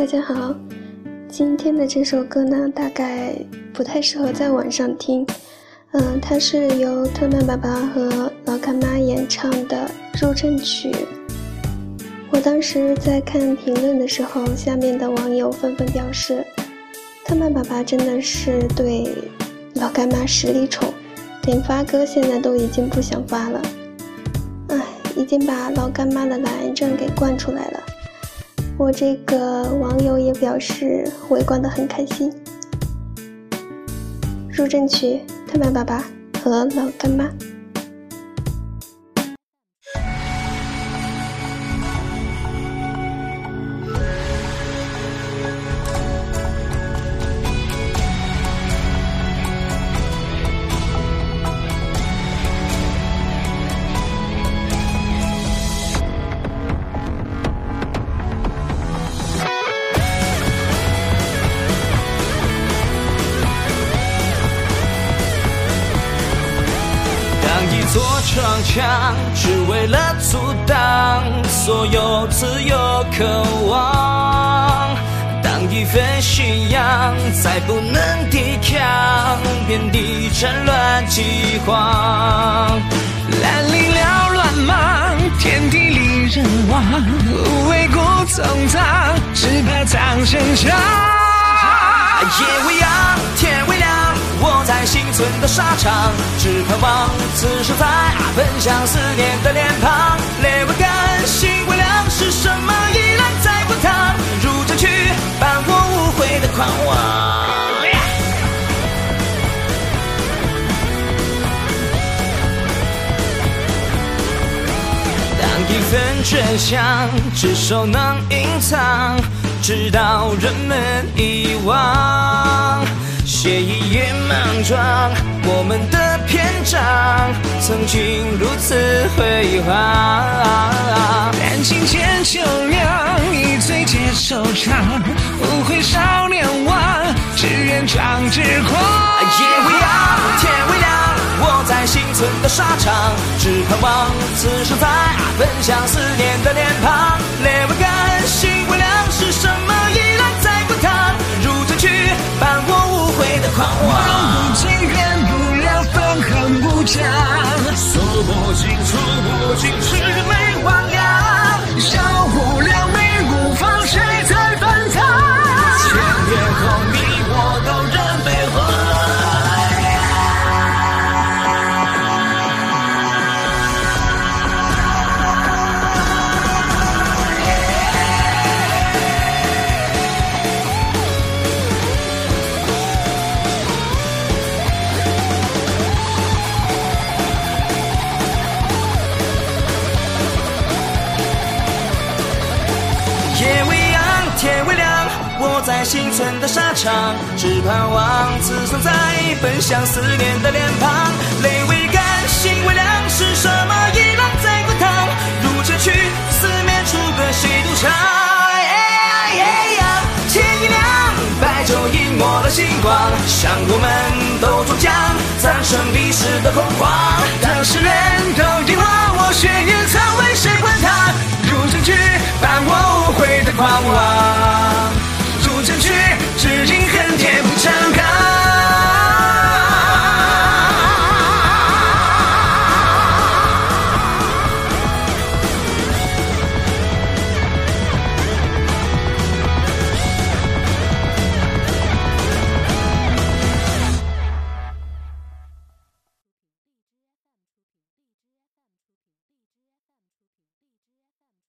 大家好。今天的这首歌呢，大概不太适合在晚上听。嗯，它是由特曼爸爸和老干妈演唱的入阵曲。我当时在看评论的时候，下面的网友纷纷表示，特曼爸爸真的是对老干妈实力宠，连发歌现在都已经不想发了。唉，已经把老干妈的懒癌症给惯出来了。我这个网友也表示围观的很开心。入阵曲，特曼爸爸和老干妈。座城墙，只为了阻挡所有自由渴望。当一份信仰再不能抵抗，遍地战乱饥荒。蓝领缭乱忙，天地里人亡，无畏孤纵藏，只怕苍生长。夜未央，幸存的沙场，只盼望此生再奔向思念的脸庞。泪未干，心未凉，是什么依然在滚烫？如这去伴我无悔的狂妄。当一份真相只手能隐藏，直到人们遗忘。写一莽撞，我们的篇章曾经如此辉煌。感情千秋酿，一醉解愁肠，不会少年王，只愿壮志狂。夜未央，天未亮，我在幸存的沙场，只盼望此生再奔向思念的脸庞。竟，触不尽，在幸存的沙场，只盼望此生再奔向思念的脸庞。泪未干，心未凉，是什么依然在滚烫？如这去，四面楚歌谁独唱？天一亮，白昼隐没了星光，像我们都终将葬身历史的恐慌。当世人都。